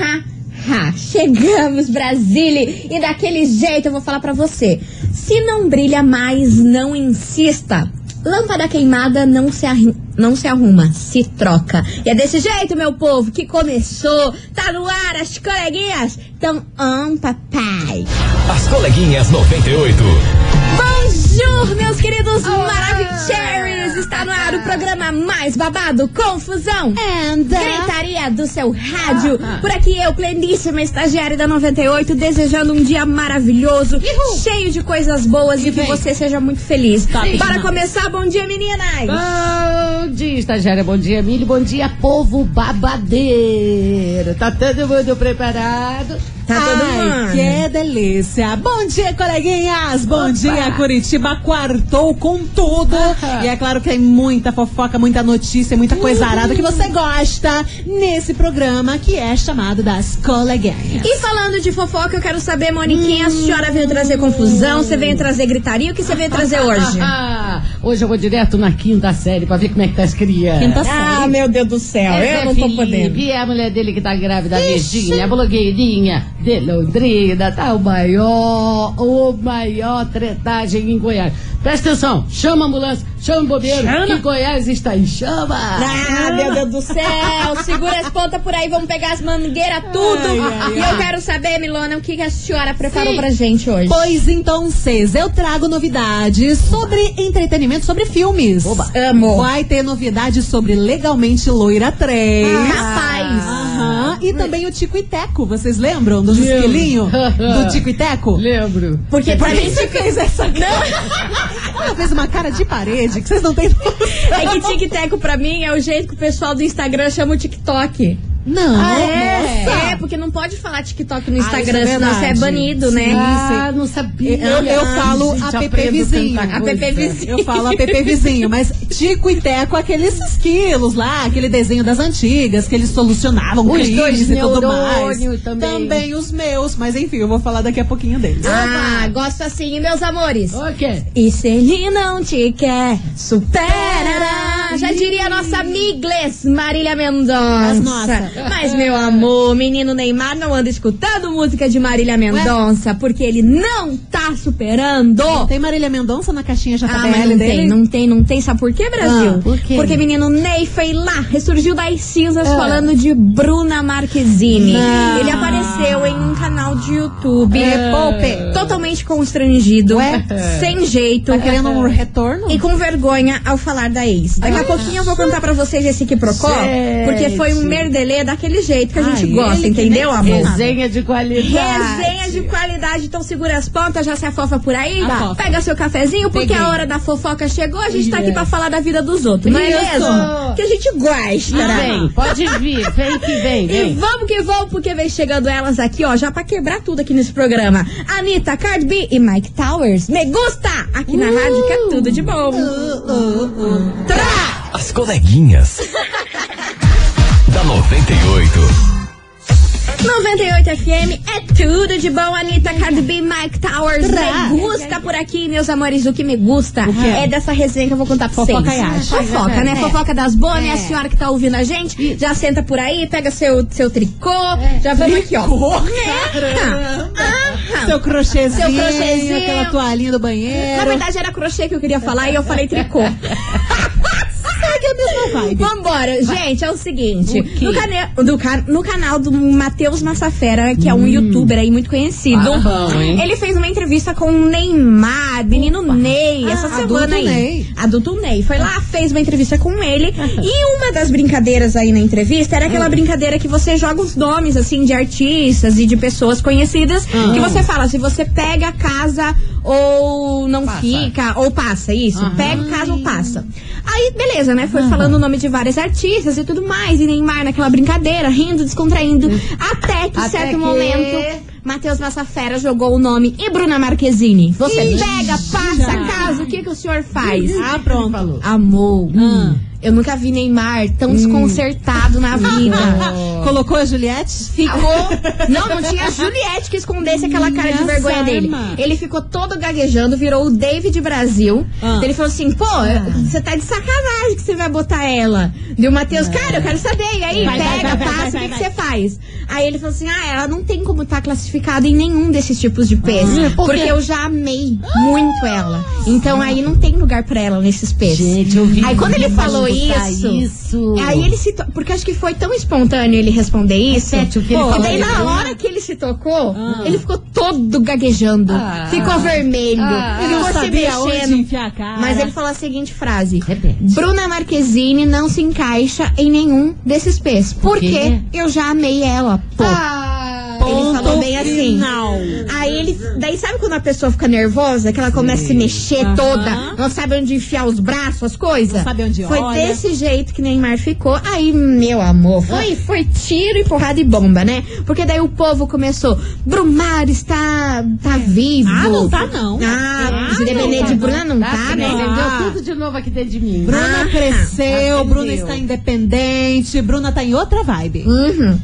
Ha, ha. Chegamos, Brasília! E daquele jeito eu vou falar pra você. Se não brilha mais, não insista. Lâmpada queimada não se, não se arruma, se troca. E é desse jeito, meu povo, que começou. Tá no ar, as coleguinhas. Então, um papai. As coleguinhas 98. Bonjour, meus queridos Maravicheries! Está no ar o programa mais babado, Confusão And, Gritaria do seu rádio. Por aqui eu, pleníssima estagiária da 98, desejando um dia maravilhoso, cheio de coisas boas e, que você seja muito feliz. Para começar, bom dia, meninas! Bom dia, estagiária. Bom dia, Milho. Bom dia, povo babadeiro. Tá todo mundo preparado? Tá todo Ai, mundo. que delícia! Bom dia, coleguinhas! Bom dia, Curitiba! Quartou com tudo! E é claro que tem muita fofoca, muita notícia, muita coisa arada que você gosta nesse programa que é chamado das coleguinhas. E falando de fofoca, eu quero saber, Moniquinha, a senhora veio trazer confusão, você veio trazer gritaria, o que você veio trazer hoje? Ah, hoje eu vou direto na quinta série pra ver como é que tá as crianças. Quinta Ah, meu Deus do céu, Esse eu é não tô Felipe, podendo. E a mulher dele que tá grávida, a Virgínia, a blogueirinha de Londrina, tá o maior, o maior tretagem em Goiás. Presta atenção, chama a ambulância, chama o bobeiro, que Goiás está em chama. Ah, meu Deus do céu! Segura as pontas por aí, vamos pegar as mangueiras tudo. Ai, ai, e eu quero saber, Milona, o que, a senhora preparou Sim. pra gente hoje? Pois então, Cês, eu trago novidades sobre entretenimento, sobre filmes. Oba. Amo. Vai ter novidades sobre Legalmente Loira 3. Rapaz! Aham. E também o Tico e Teco. Vocês lembram dos esquilinhos? Do Tico e Teco? Lembro. Porque Por pra mim, você fez essa cara? Ela fez uma cara de parede que vocês não têm é que tic-teco pra mim é o jeito que o pessoal do Instagram chama o TikTok. Não. Ah, é? nossa. É, porque não pode falar TikTok no Ah, Instagram, isso é senão você é banido, né? Ah, não sabia. Eu, eu falo Gente, app aprendo vizinho. App vizinho. Eu falo app vizinho, mas Tico e Teco, aqueles esquilos lá, aquele desenho das antigas, que eles solucionavam Os crimes dois e tudo mais. neurônio também. os meus, mas enfim, eu vou falar daqui a pouquinho deles. Ah, gosto assim, meus amores. O quê? E se ele não te quer, supera. Já diria a nossa Migles, Marília Mendonça. Mas, meu amor, menino Neymar não anda escutando música de Marília Mendonça, porque ele não tá superando. Tem Marília Mendonça na caixinha JBL Ah, mas não dele? tem, não tem, não tem. Sabe por quê, Brasil? Ah, por quê? Porque menino Ney foi lá, ressurgiu das cinzas Ah. falando de Bruna Marquezine. Não. Ele apareceu em um canal de YouTube. É, poupe. Totalmente constrangido, Ué? sem jeito. Tá querendo um retorno? E com vergonha ao falar da ex. Daqui a pouquinho eu vou contar pra vocês esse que procó, porque foi um merdelê daquele jeito que a gente Ai, gosta, entendeu, amor? Resenha de qualidade. Resenha de qualidade, então segura as pontas, já se afofa por aí, Afofa. pega seu cafezinho, porque Peguei. a hora da fofoca chegou, a gente tá aqui pra falar da vida dos outros, não é Isso. mesmo? Que a gente gosta, Ah, vem, pode vir, vem que vem, E vem. vamos que vamos, porque vem chegando elas aqui, ó, já pra quebrar tudo aqui nesse programa. Anitta, Cardi B e Mike Towers. Me gusta! Aqui na rádio que é tudo de bom. Tra! As coleguinhas. da 98. 98 FM é tudo de bom, Anitta, Cardi B, Mike Towers. Me gusta por aqui, meus amores. O que me gusta é dessa resenha que eu vou contar pra vocês. Fofoca e. Fofoca, né? É. Fofoca das boas, né? A É. senhora que tá ouvindo a gente, já senta por aí, pega seu, seu tricô, já vamos aqui, ó. Ah, Seu crochêzinho, Seu crochêzinho. aquela toalhinha do banheiro. Na verdade era crochê que eu queria falar e eu falei tricô. A mesma vibe. Vambora, gente, é o seguinte. O? No, cane- do ca- no canal do Matheus Massafera, que é um youtuber aí muito conhecido, Ah, bom, hein? ele fez uma entrevista com o Neymar, menino Ney, essa Ah, semana adulto aí. Ney. Adulto Ney. Foi lá, fez uma entrevista com ele. e uma das brincadeiras aí na entrevista era Hum. aquela brincadeira que você joga os nomes, assim, de artistas e de pessoas conhecidas. Ah. Que você fala, se você pega a casa ou não Passa. fica, ou passa, isso. Aham. Pega o casa ou passa. Aí, beleza, né? Foi falando o nome de vários artistas e tudo mais. E Neymar naquela brincadeira, rindo, descontraindo. Até que, Até certo que- momento, Matheus Massafera jogou o nome e Bruna Marquezine. Você pega, passa a casa, o que, que o senhor faz? Ah, pronto. Amor, Ah. Eu nunca vi Neymar tão desconcertado na vida. Colocou a Juliette? Ficou. Não, não tinha Juliette que escondesse aquela cara de Minha vergonha dele. Ele ficou todo gaguejando, virou o David Brasil. Ah. Ele falou assim: pô, você tá de sacanagem que você vai botar ela. E o Matheus, cara, eu quero saber. E aí, Vai, pega, vai, vai, passa, o que que você faz? Aí ele falou assim: ah, ela não tem como estar classificada em nenhum desses tipos de peixe. Ah, por quê? porque eu já amei muito ela. Então aí não tem lugar pra ela nesses peixes. Gente, eu vi Aí quando ele falou isso, isso. aí ele se porque acho que foi tão espontâneo ele responder isso. Repete o que ele que falou. daí na hora que ele se tocou, ele ficou todo gaguejando, Ah. ficou vermelho, Ah. Ele não ficou se mexendo. enfiar a cara. Mas ele falou a seguinte frase: Repete. Bruna Marquezine não se encaixa em nenhum desses. Por Porque quê? eu já amei ela. Pô. Ah, ele falou bem assim. final. Aí ele. Daí sabe quando a pessoa fica nervosa? Que ela começa a se mexer Aham. toda, não sabe onde enfiar os braços, as coisas? Não sabe onde Foi olha. desse jeito que Neymar ficou. Aí, meu amor, foi, foi tiro e porrada e bomba, né? Porque daí o povo começou. Brumar está tá vivo. Ah, não tá, não. Ah, Ah, depender tá, de. Bruna, não Tá, tá, você né? Entendeu Ah. tudo de novo aqui dentro de mim. Bruna Ah, cresceu, Bruna está independente, Bruna tá em outra vibe. Uhum.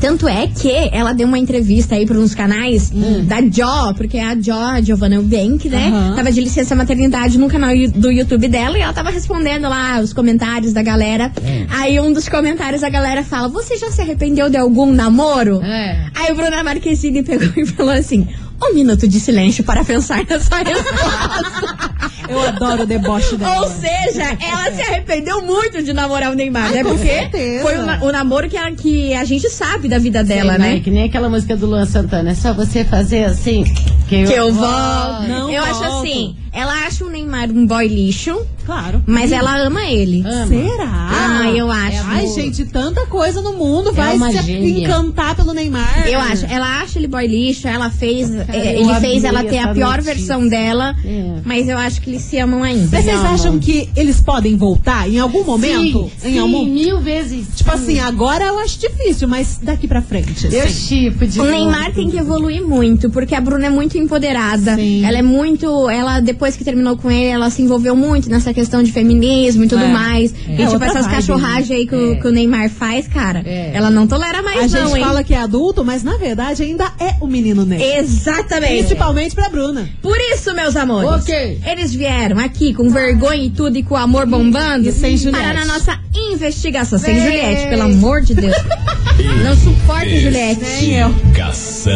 Tanto é que ela deu uma entrevista aí para uns canais Hum. da Jo, porque a Jo, a Giovanna Eubank, né? Aham. Tava de licença maternidade no canal do YouTube dela e ela tava respondendo lá os comentários da galera. É. Aí um dos comentários a galera fala: Você já se arrependeu de algum namoro? É. Aí o Bruna Marquezine pegou e falou assim: Um minuto de silêncio para pensar nessa resposta. Eu adoro o deboche dela. Ou seja, ela se arrependeu muito de namorar o Neymar, né? com Porque certeza. foi o, o namoro que a, que a gente sabe da vida dela, Sei, né? Que nem aquela música do Luan Santana. É só você fazer assim que eu, Que eu volto. volto. Não eu acho volto. assim, ela acha o Neymar um boy lixo, Claro. mas ela ama ele. Ama. Será? Ah, eu acho. Ai, gente, tanta coisa no mundo. Vai uma se gênia. encantar pelo Neymar. Eu acho, ela acha ele boy lixo, ela fez, Cara, eu ele fez ela ter a pior notícia. versão dela, É. mas eu acho que eles se amam ainda. Mas vocês amam. acham que eles podem voltar em algum momento? Sim, em sim, algum... mil vezes. Tipo assim, agora eu acho difícil, mas daqui pra frente. Eu assim. chipo de O. Neymar tem que evoluir muito, porque a Bruna é muito empoderada. Sim. Ela é muito. Ela, depois que terminou com ele, ela se envolveu muito nessa questão de feminismo e tudo É. mais. É. E É tipo, essas vibe, cachorragens aí que, o- É. que o Neymar faz, cara, É. ela não tolera mais, A não, gente hein? fala que é adulto, mas na verdade ainda é o menino Ney. Exatamente. Principalmente pra Bruna. Por isso, meus amores, Ok. eles vieram aqui com vergonha e tudo e com o amor bombando E sem Juliette. para na nossa investigação. Sem Vem. Juliette, pelo amor de Deus. Não suporto Juliette. Nem eu. Investigação.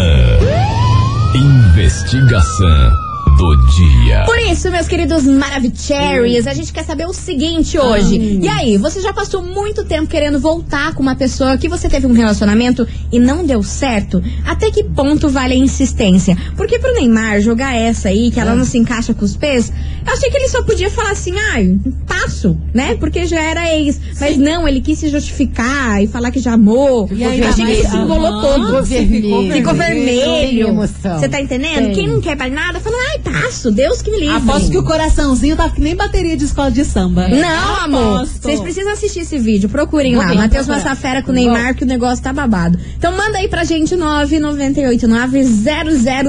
Investigação do dia. Por isso, meus queridos Maravicheries, a gente quer saber o seguinte hoje. E aí, você já passou muito tempo querendo voltar com uma pessoa que você teve um relacionamento e não deu certo? Até que ponto vale a insistência? Porque pro Neymar jogar essa aí, que ela não se encaixa com os pés, eu achei que ele só podia falar assim, ai, passo, né? Porque já era ex. Mas não, ele quis se justificar e falar que já amou. E eu ainda achei que ele se Aham, todo. Ficou Você vermelho. Ficou vermelho. Você tá entendendo? Tem. Quem não quer mais nada, fala, ai, passo, Deus que me livre. Aposto que o coraçãozinho tá que nem bateria de escola de samba. Não, amor. Aposto. Vocês precisam assistir esse vídeo. Procurem Vou lá. Matheus. Massafera com o Neymar, que o negócio tá babado. Então manda aí pra gente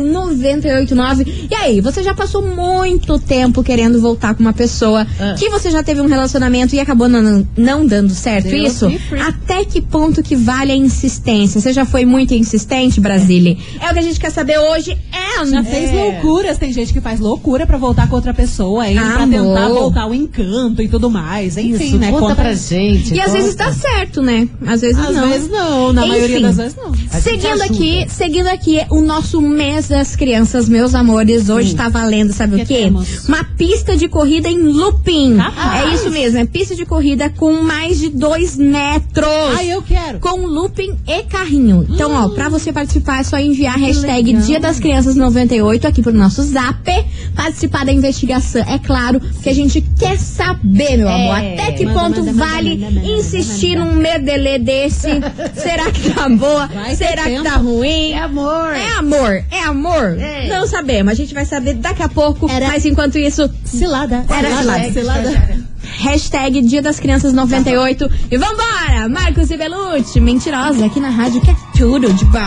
998900989. E aí, você já passou muito tempo querendo voltar com uma pessoa Ah. que você já teve um relacionamento e acabou não, não dando certo Deus isso? Até que ponto que vale a insistência? Você já foi muito insistente, Brasília? É o que a gente quer saber hoje. É, Já fez É. loucuras, tem gente que faz loucura pra voltar com outra pessoa, hein? Pra Amor. tentar voltar o encanto e tudo mais. Enfim, Isso, né? conta pra gente. E às conta. vezes dá certo, né? Às vezes Às não. vezes não, na Enfim. maioria das vezes não. Gente Seguindo aqui, seguindo aqui o nosso mês das crianças, meus amores, hoje tá valendo, sabe Que o quê? temos? Uma pista de corrida em looping. É isso mesmo, é pista de corrida com mais de dois metros. Ai, eu quero. Com looping e carrinho. Então, ó, pra você participar é só enviar a hashtag legal. Dia das Crianças 98 aqui pro nosso zap. Participar da investigação, é claro, que a gente quer saber, meu É. amor. Até que Manda, ponto manda, vale manda, manda, insistir manda. num merdelê desse? Será que tá boa? Vai Será que tempo. tá ruim? É amor. É amor, é amor. É. Não sabemos, a gente vai saber daqui a pouco. Era- Mas enquanto isso, Cilada. Era cilada. cilada. hashtag Dia das Crianças 98. E vambora! Marcos e Belucci, mentirosa, aqui na rádio que é tudo de bom.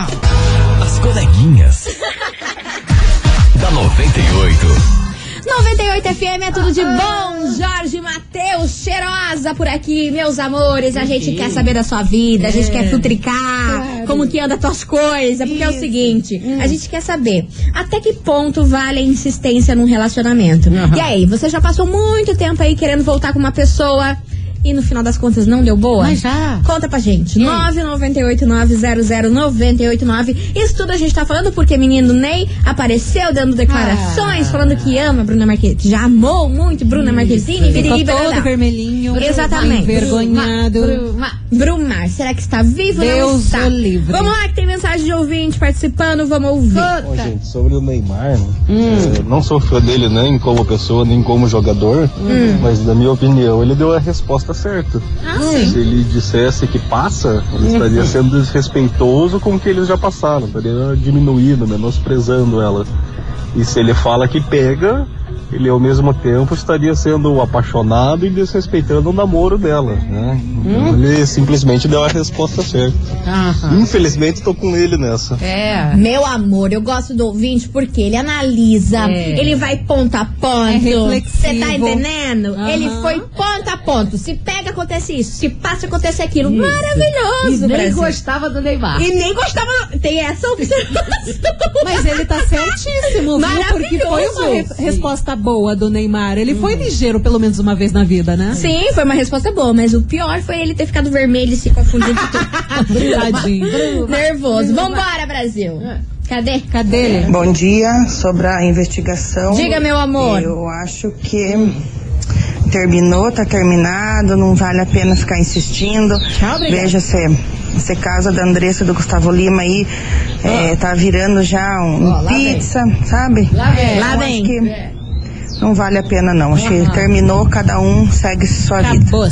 As coleguinhas. da 98. 98 FM é tudo de bom. Jorge Matheus, cheirosa por aqui, meus amores. A gente quer saber da sua vida, a gente quer futricar, como que anda tuas coisas. Porque é o seguinte, a gente quer saber até que ponto vale a insistência num relacionamento. E aí, você já passou muito tempo aí querendo voltar com uma pessoa e no final das contas não deu boa? Mas já. Conta pra gente. E aí? 998900989. Isso tudo a gente tá falando porque menino Ney apareceu dando declarações, Ah. falando que ama Bruna Marquezine. Já amou muito Bruna Marquezine. Ficou todo vermelhinho. Exatamente. Envergonhado. Bruma. Brumar, será que está vivo ou não Deus está? livre. Vamos lá que tem mensagem de ouvinte participando, vamos ouvir. Ô, gente, sobre o Neymar, né? É, não sou fã dele nem como pessoa, nem como jogador, mas na minha opinião ele deu a resposta certa. Se ele dissesse que passa, ele estaria sendo desrespeitoso com o que eles já passaram, estaria diminuindo, menosprezando ela. E se ele fala que pega, ele ao mesmo tempo estaria sendo apaixonado e desrespeitando o namoro dela, né? Então, Ele simplesmente deu a resposta certa. Aham. Infelizmente tô com ele nessa. É. Meu amor, eu gosto do ouvinte porque ele analisa, É. ele vai ponto a ponto. É. Você tá entendendo? Aham. Ele foi ponto a ponto. Se pega, acontece isso. Se passa, acontece aquilo. E Maravilhoso, nem Brasil. gostava do Neymar. E nem gostava. Tem essa observação. Mas ele tá certíssimo, viu? Porque foi uma re- resposta boa do Neymar. Ele foi ligeiro pelo menos uma vez na vida, né? Sim, foi uma resposta boa, mas o pior foi ele ter ficado vermelho e se confundido de tudo. Tadinho. Nervoso. Vambora, Brasil. Cadê? Cadê ele? Bom dia, sobre a investigação. Diga, meu amor. Eu acho que terminou, tá terminado, não vale a pena ficar insistindo. Tchau, obrigada. Veja se esse caso da Andressa e do Gustavo Lima aí é, tá virando já um, Ó, lá vem. pizza, sabe? Lá vem. Lá vem. Não vale a pena não. Acho que terminou, cada um segue sua vida. Acabou. É.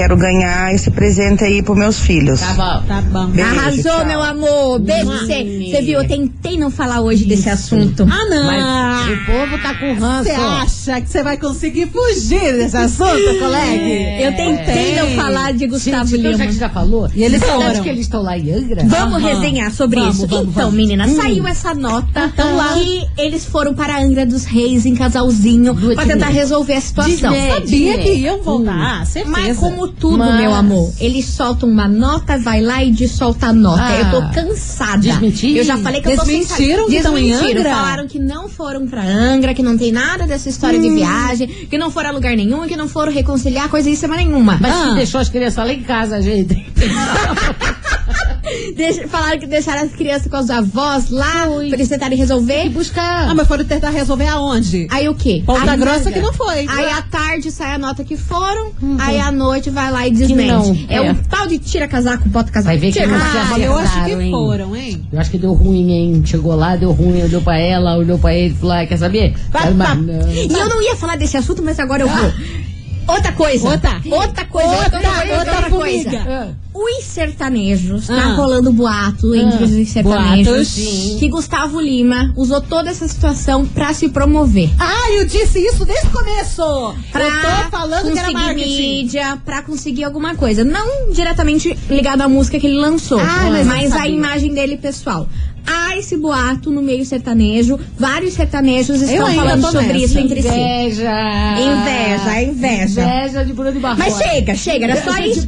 Quero ganhar esse presente aí pros meus filhos. Tá bom. Tá bom. Beijo, Arrasou, tchau. meu amor. Beijo pra você. Você viu, eu tentei não falar hoje desse assunto. Ah, não. Mas o povo tá com ranço. Você acha que você vai conseguir fugir desse assunto, colega? Eu tentei não falar de Gustavo Gente, então, já Lima. já falou, E eles foram. que eles estão lá em Angra? Vamos Aham. resenhar sobre Vamos, isso. vamos, então, vamos. menina, Hum. saiu essa nota Então lá. que eles foram para Angra dos Reis em casalzinho Lua pra tentar resolver a situação. Sabia que iam Hum. voltar, certeza. Mas como tudo, Mas- meu amor, eles soltam uma nota, vai lá e dissolta a nota. Ah. eu tô cansada. Desmentir? Eu já falei que eu tô sem Desmentiram que estão em Desmentiram. Angra? Falaram que não foram pra Angra, que não tem nada dessa história Hum. de viagem, que não foram a lugar nenhum, que não foram reconciliar coisa isso nenhuma. Mas Ah. que deixou as crianças lá em casa, gente. Deixa- falaram que deixaram as crianças com os avós lá pra eles tentarem resolver. E buscar. Ah, mas foram tentar resolver aonde? Aí o quê? Ponta Aí- Grossa que não foi. Aí à tarde sai a nota que foram, aí à noite vai lá e desmente. não, é, é. um tal de tira casaco, bota casaco. Vai ver que tira não casaco. se Ah, eu acho que hein? foram, hein? Eu acho que deu ruim, hein? Chegou lá, deu ruim, olhou pra ela, olhou pra ele, falou, ah, quer saber? Quero mais não. E eu não ia falar desse assunto, mas agora eu vou. Outra coisa. Outra. Outra coisa. Outra, outra, coisa, outra coisa. formiga. Os sertanejos, tá Ah. rolando boato entre os sertanejos Boatos, sim. que Gustavo Lima usou toda essa situação pra se promover. Ah, eu disse isso desde o começo. Pra eu tô falando que era marketing. mídia, pra conseguir alguma coisa. Não diretamente ligado à música que ele lançou, Ah, mas mas, a imagem dele pessoal. Há esse boato no meio sertanejo, vários sertanejos estão falando sobre isso entre si. Inveja. Inveja, inveja. Inveja de Bruno de Barroso. Mas chega, chega, era só isso.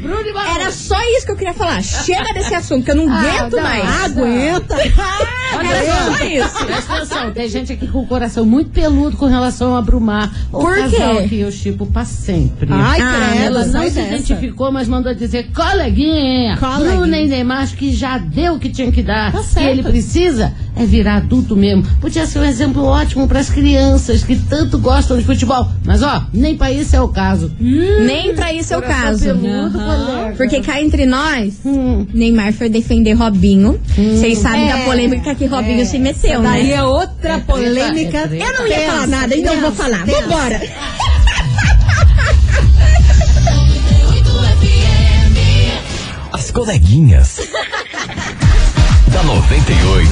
Era só isso que eu queria falar. Chega desse assunto, que eu não Ah, aguento mais. Aguenta. Era só isso. Presta atenção, tem gente aqui com o coração muito peludo com relação a Brumar. O Por casal quê? que eu chipo pra sempre. Ai, Ah, credo, Ela não sai se dessa. identificou, mas mandou dizer, coleguinha, Coleguinha. Bruna e Neymar, acho que já deu o que tinha que dar. Tá que certo. ele precisa é virar adulto mesmo. Podia ser um exemplo ótimo pras crianças que tanto gostam de futebol. Mas ó, nem pra isso é o caso. Nem pra isso é o caso. peludo, colega. Porque cá entre nós, Hum. Neymar foi defender Robinho. Vocês sabem da É, polêmica que Robinho se meteu, daí né? é outra É polêmica. é treta. Eu não ia falar nada, então eu vou falar. Vambora. As coleguinhas. Da 98.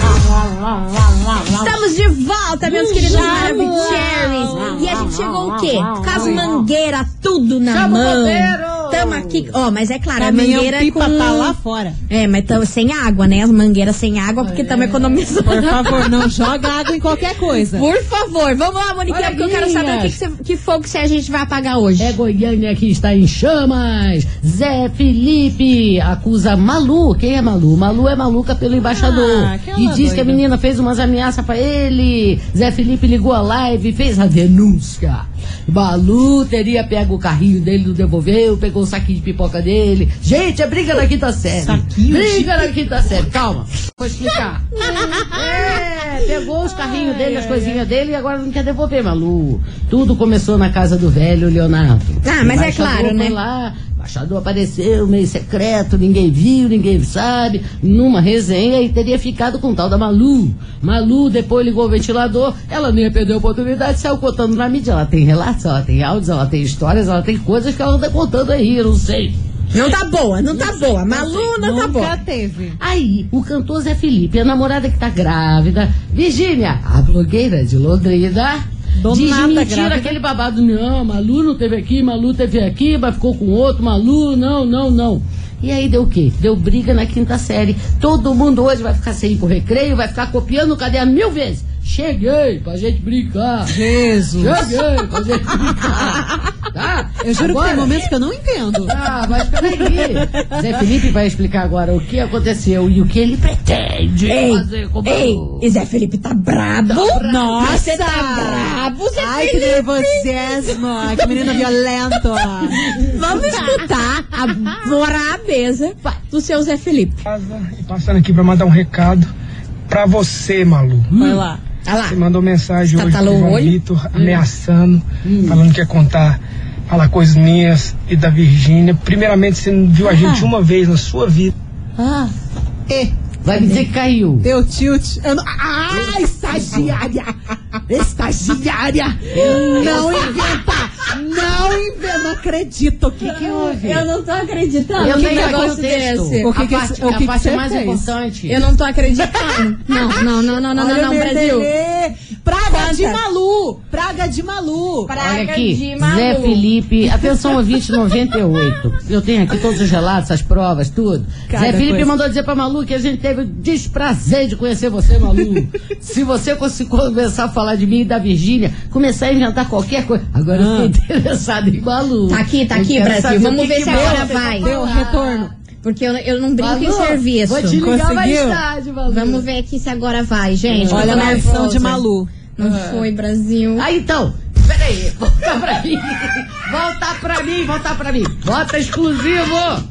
Estamos de volta, meus queridos Maravicheries. E a gente chegou o quê? Com as mangueiras tudo na Chama o mão. Tamo aqui. Ó, mas é claro, a Caminhão mangueira pipa com... tá lá fora. É, mas tamo sem água, né? As mangueiras sem água, porque estamos economizando. Por favor, não joga água em qualquer coisa. Por favor, vamos lá, Moniquinha, porque eu quero saber o que, que, que fogo que a gente vai apagar hoje. É Goiânia que está em chamas. Zé Felipe acusa Malu. Quem é Malu? Malu é maluca pelo embaixador. Ah, aquela e diz doida. que a menina fez umas ameaças pra ele. Zé Felipe ligou a live e fez a denúncia. Malu teria pego o carrinho dele, não devolveu, pegou o saquinho de pipoca dele. Gente, é briga na quinta série. Saquinho briga na quinta série. Calma, vou explicar. é, pegou os carrinhos dele, as coisinhas dele e agora não quer devolver, Malu. Tudo começou na casa do velho Leonardo. Ah, mas é claro, foi né? lá, embaixador apareceu meio secreto, ninguém viu, ninguém sabe, numa resenha e teria ficado com o tal da Malu. Malu depois ligou o ventilador, ela nem ia perder a oportunidade, saiu contando na mídia. Ela tem relatos, ela tem áudios, ela tem histórias, ela tem coisas que ela anda contando aí, eu não sei. Não tá boa, não tá boa. Malu não tá Nunca boa. teve. Aí, o cantor Zé Felipe, a namorada que tá grávida, Virgínia, a blogueira de Londrina, Do diz nada mentira grávida. aquele babado. Não, Malu não teve aqui, Malu teve aqui, mas ficou com outro, Malu, não, não, não. E aí deu o quê? Deu briga na quinta série. Todo mundo hoje vai ficar sem ir pro recreio, vai ficar copiando o caderno mil vezes. Cheguei pra gente brincar. Jesus. Cheguei pra gente brincar. Tá? Eu juro que Agora- tem momentos que eu não entendo. ah, mas peraí. Zé Felipe vai explicar agora o que aconteceu e o que ele pretende Ei, fazer com o ei, e Zé Felipe tá brabo. Nossa! Você tá brabo, Zé Ai, que Felipe. nervosismo. Ai, que menino violento. Vamos escutar a brabeza do seu Zé Felipe. casa e passando aqui pra mandar um recado pra você, Malu. Vai lá. Lá. Você mandou mensagem hoje Tatalou pro João olho? Vitor, ameaçando, falando que ia contar, falar coisas minhas e da Virgínia. Primeiramente, você não viu a gente uma vez na sua vida. Ah. E, Vai me dizer que caiu. deu tilt. Eu não... Ah, estagiária. Estagiária. Não inventa. Não inventa. Não acredito. O que que houve? Eu não tô acreditando Eu que negócio desse. O que a que- parte, o a que que parte você mais fez? importante. Eu não tô acreditando. Não, não, não, não, não, não, não, Brasil. Praga de Malu. Praga de Malu. Praga Olha aqui, de Malu. Zé Felipe, atenção ouvinte 98. Eu tenho aqui todos os relatos, as provas, tudo. Cada Zé Felipe coisa. mandou dizer pra Malu que a gente teve o desprazer de conhecer você, Malu. Se você começar a falar de mim e da Virgínia, começar a inventar qualquer coisa. Agora eu tô interessado em Malu. Tá aqui, tá aqui, Brasil. Vamos ver que se agora vai. Deu retorno. Porque eu, eu não brinco em Malu, serviço. Vou te ligar mais Conseguiu? tarde, Malu. Vamos ver aqui se agora vai, gente. Olha a versão de Malu. Não foi, Brasil. Ah, então, peraí, volta pra mim. Volta pra mim, volta pra mim. Bota exclusivo.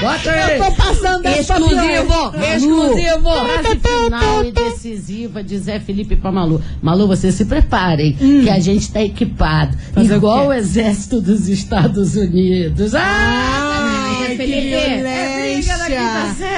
Bota aí. Tô passando Exclusivo, exclusivo. Frase final e decisiva de Zé Felipe pra Malu. Malu, vocês se preparem, Hum. que a gente tá equipado. Fazer o igual quê? o, exército dos Estados Unidos. Ah! Ai, Ai, Felipe.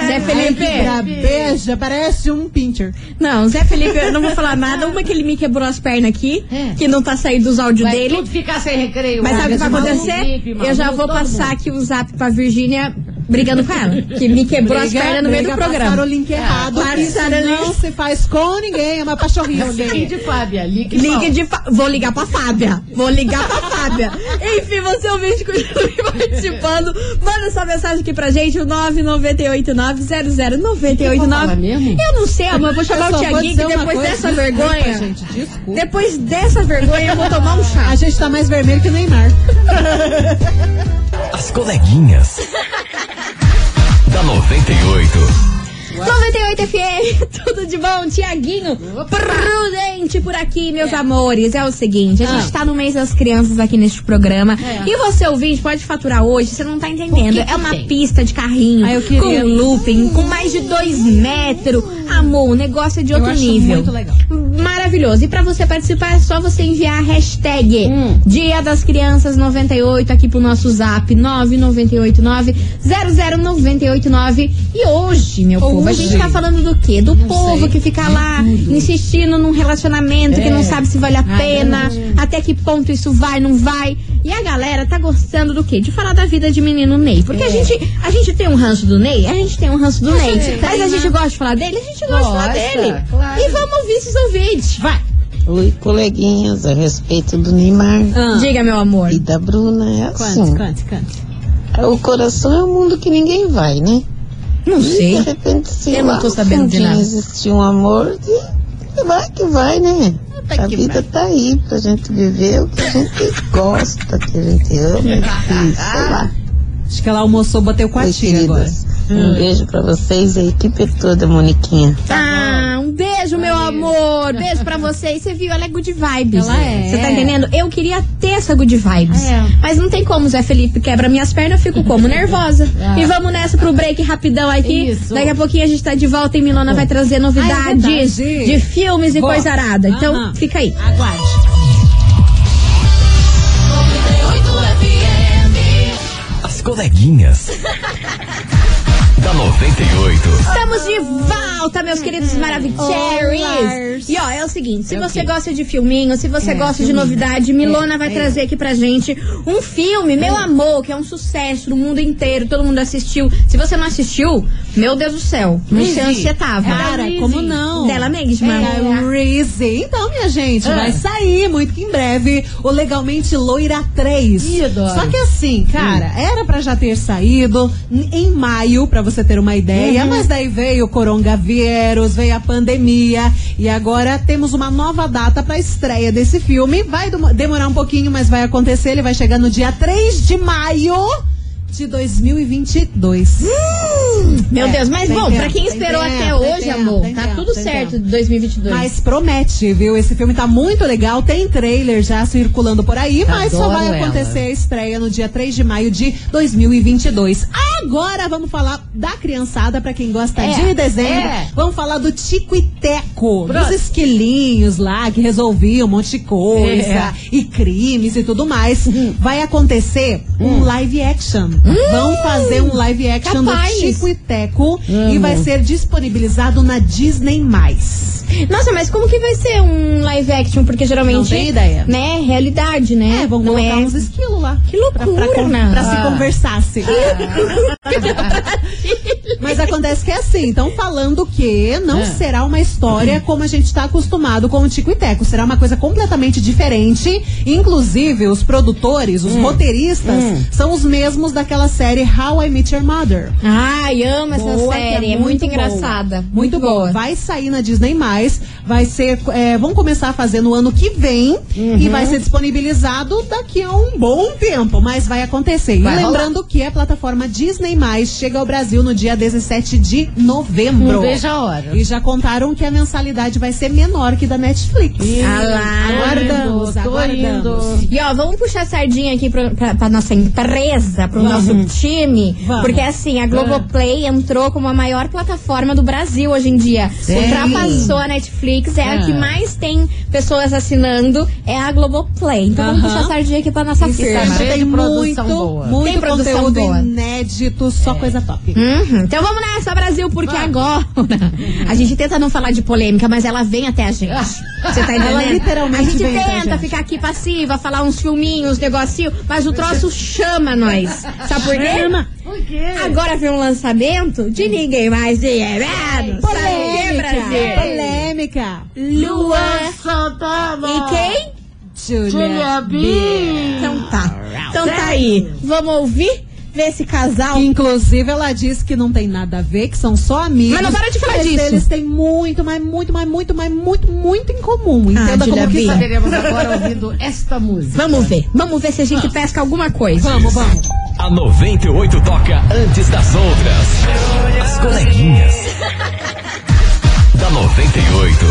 Zé Felipe. Ai, que brabeja, parece um pincher. Não, Zé Felipe, eu não vou falar nada. Uma que ele me quebrou as pernas aqui, É. que não tá saindo os áudios Vai dele. tudo ficar sem recreio. Mas sabe o que vai acontecer? Felipe, eu já vou passar mundo. aqui o zap pra Virgínia brigando com ela. Que me quebrou as Briga- pernas no meio do briga, Passaram o programa. link errado. Ah, Isso não se faz com ninguém, é uma pachorrinha. Ligue de Fábia, ligue Ligue de fa... Vou ligar pra Fábia. Vou ligar pra Fábia. Enfim, você ouvinte continue participando. Manda sua mensagem aqui pra gente, o 998900989. Fala mesmo? Eu não sei, amor. Eu vou chamar Eu o Tiaguinho que depois dessa desculpa, vergonha. gente, desculpa. Depois dessa vergonha eu vou tomar um chá. A gente tá mais vermelho que o Neymar. As coleguinhas. Da 98. 98 FM, tudo de bom, Tiaguinho. Prudente por aqui, meus amores. É o seguinte, a gente Ah. tá no mês das crianças aqui neste programa. É. E você, ouvinte, pode faturar hoje, você não tá entendendo. Que que é uma tem? pista de carrinho, Ah, com looping, com mais de dois metros. Amor, o negócio é de outro nível. muito legal. Maravilhoso. E pra você participar é só você enviar a hashtag Hum. Dia das Crianças 98 aqui pro nosso zap 9989 00989. E hoje, meu povo, a gente tá falando do quê? Do povo sei. que fica lá insistindo num relacionamento que É. não sabe se vale a Ai, pena, não. até que ponto isso vai, não vai. E a galera tá gostando do quê? De falar da vida de menino Ney. Porque É. a, gente, a gente tem um ranço do Ney, a gente tem um ranço do Ney. gente Mas a gente gosta de falar dele, a gente gosta de falar Gosta, dele. claro. E vamos ouvir esses ouvintes. Vai. Oi, coleguinhas, a respeito do Neymar Diga, meu amor. e da Bruna, é assim. Cante, cante, cante. O coração é um mundo que ninguém vai, né? Não E sei. de repente, se Eu não tô sabendo de nada. existir um amor, e vai que vai, né? Vai a vida vai. tá aí pra gente viver o que a gente gosta, que a gente ama, e sei lá. Acho que ela almoçou, bateu com a tia agora. Um beijo pra vocês e a equipe toda, Moniquinha. Ah, meu amor. Beijo pra vocês. Você viu, ela é good vibes. Ela é. Você tá entendendo? Eu queria ter essa good vibes. É. Mas não tem como, Zé Felipe quebra minhas pernas, eu fico como? Nervosa. Ah. E vamos nessa pro break rapidão aqui. Isso. Daqui a pouquinho a gente tá de volta e Milona vai trazer novidades Ah, é verdade. de filmes e Boa. coisa arada. Então, Aham. fica aí. Aguarde. As coleguinhas. Da 98. Estamos de volta, meus queridos maravilhosos. E ó, é o seguinte, se É você gosta de filminho, se você É, gosta de filminho. novidade, Milona É, vai é. trazer aqui pra gente um filme, Meu Amor, que é um sucesso no mundo inteiro, todo mundo assistiu. Se você não assistiu, meu Deus do céu, não sei onde você tava. Cara, Reezy. como não? Dela mesma. É, Reezy. Então, minha gente, Ah. vai sair muito que em breve o Legalmente Loira 3. Ih, adoro. Só que assim, cara, era pra já ter saído em maio, pra você ter uma ideia, Uhum. mas daí veio o coronavírus, veio a pandemia e agora temos uma nova data pra estreia desse filme. Vai demo- demorar um pouquinho, mas vai acontecer. Ele vai chegar no dia 3 de maio de 2022. Meu É, Deus, mas tá bom, entendendo, pra quem tá esperou até tá hoje, amor, tá tudo certo de 2022. Mas promete, viu? Esse filme tá muito legal. Tem trailer já circulando por aí, mas só vai ela. acontecer a estreia no dia 3 de maio de 2022. Agora vamos falar da criançada, pra quem gosta É, de desenho. é. Vamos falar do Tico e Teco, Pronto. dos esquilinhos lá que resolviam um monte de coisa É. e crimes e tudo mais. Vai acontecer um live action. Vão fazer um live action Capaz. do Tico e Teco e vai ser disponibilizado na Disney+. Nossa, mas como que vai ser um live action? Porque geralmente. Não tem ideia. Né? Realidade, né? É, vão Não colocar é... uns esquilos lá. Que loucura, Pra, pra, né? pra se Ah. conversasse. Mas acontece que é assim, então falando que não É. será uma história como a gente está acostumado com o Tico e Teco. Será uma coisa completamente diferente. Inclusive, os produtores, Hum. os roteiristas, são os mesmos daquela série How I Met Your Mother. Ai, amo essa Boa, que série. É muito, engraçada. Boa. Muito, boa. Vai sair na Disney mais, vai ser, é, vão começar a fazer no ano que vem e vai ser disponibilizado daqui a um bom tempo, mas vai acontecer. Vai e lembrando que a plataforma Disney mais chega ao Brasil no dia 17 de novembro. Não vejo a hora. E já contaram que a mensalidade vai ser menor que da Netflix. Ah lá. Aguardamos, aguardamos. E ó, vamos puxar a sardinha aqui pro, pra, pra nossa empresa, pro nosso time. Vamos. Porque assim, a Globoplay entrou como a maior plataforma do Brasil hoje em dia. Sim. Ultrapassou a Netflix, é a Ah. que mais tem pessoas assinando, é a Globoplay. Então vamos puxar a sardinha aqui pra nossa pista. sempre cheio tem muito, boa. muito Tem produção conteúdo boa. inédito, só coisa top. Uhum. Então vamos nessa, Brasil, porque agora a gente tenta não falar de polêmica, mas ela vem até a gente. Você tá entendendo? Ela literalmente A gente vem até a tenta gente. ficar aqui passiva, falar uns filminhos, negocinho, mas o troço chama nós. Sabe por quê? Por quê? Agora vem um lançamento de ninguém mais de quê, Brasil? polêmica. Lua Santana. e quem? Julia, Julia B. Então tá. Então tá aí. Vamos ouvir? Ver esse casal. Inclusive, ela disse que não tem nada a ver, que são só amigos. Mas não para de falar mas disso. Eles têm muito, mas muito, mas muito, mas muito, muito em comum. Ah, Entenda Julia como que. Saberemos agora ouvindo esta música. Vamos ver. Vamos ver se a gente pesca alguma coisa. Vamos, vamos. A 98 toca antes das outras. As coleguinhas. da 98.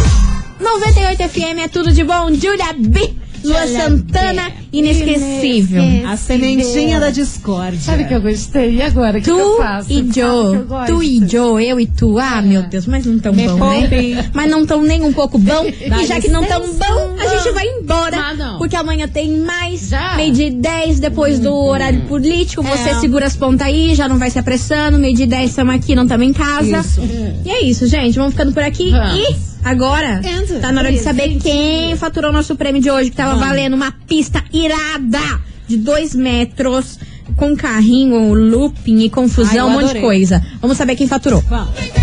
98 FM é tudo de bom. Julia B. Lua Santana, inesquecível. A sementinha da discórdia. Sabe que eu gostei? E agora? O que, eu Tu faço? e Joe, tu e Joe, eu e tu, ah, meu Deus, mas não tão Me bom, né? Mas não tão nem um pouco bom. E já que não tão bom, a gente vai embora. Ah. Porque amanhã tem mais, Já? meio de 10 depois do horário político. Você É. segura as pontas aí, já não vai se apressando. Meio de 10 estamos aqui, não estamos em casa. Isso. E é isso, gente. Vamos ficando por aqui. Vamos. E agora, tá na hora de saber quem faturou nosso prêmio de hoje, que tava valendo uma pista irada de dois metros, com carrinho, looping e confusão, Ai, um monte de coisa. Vamos saber quem faturou. Vamos.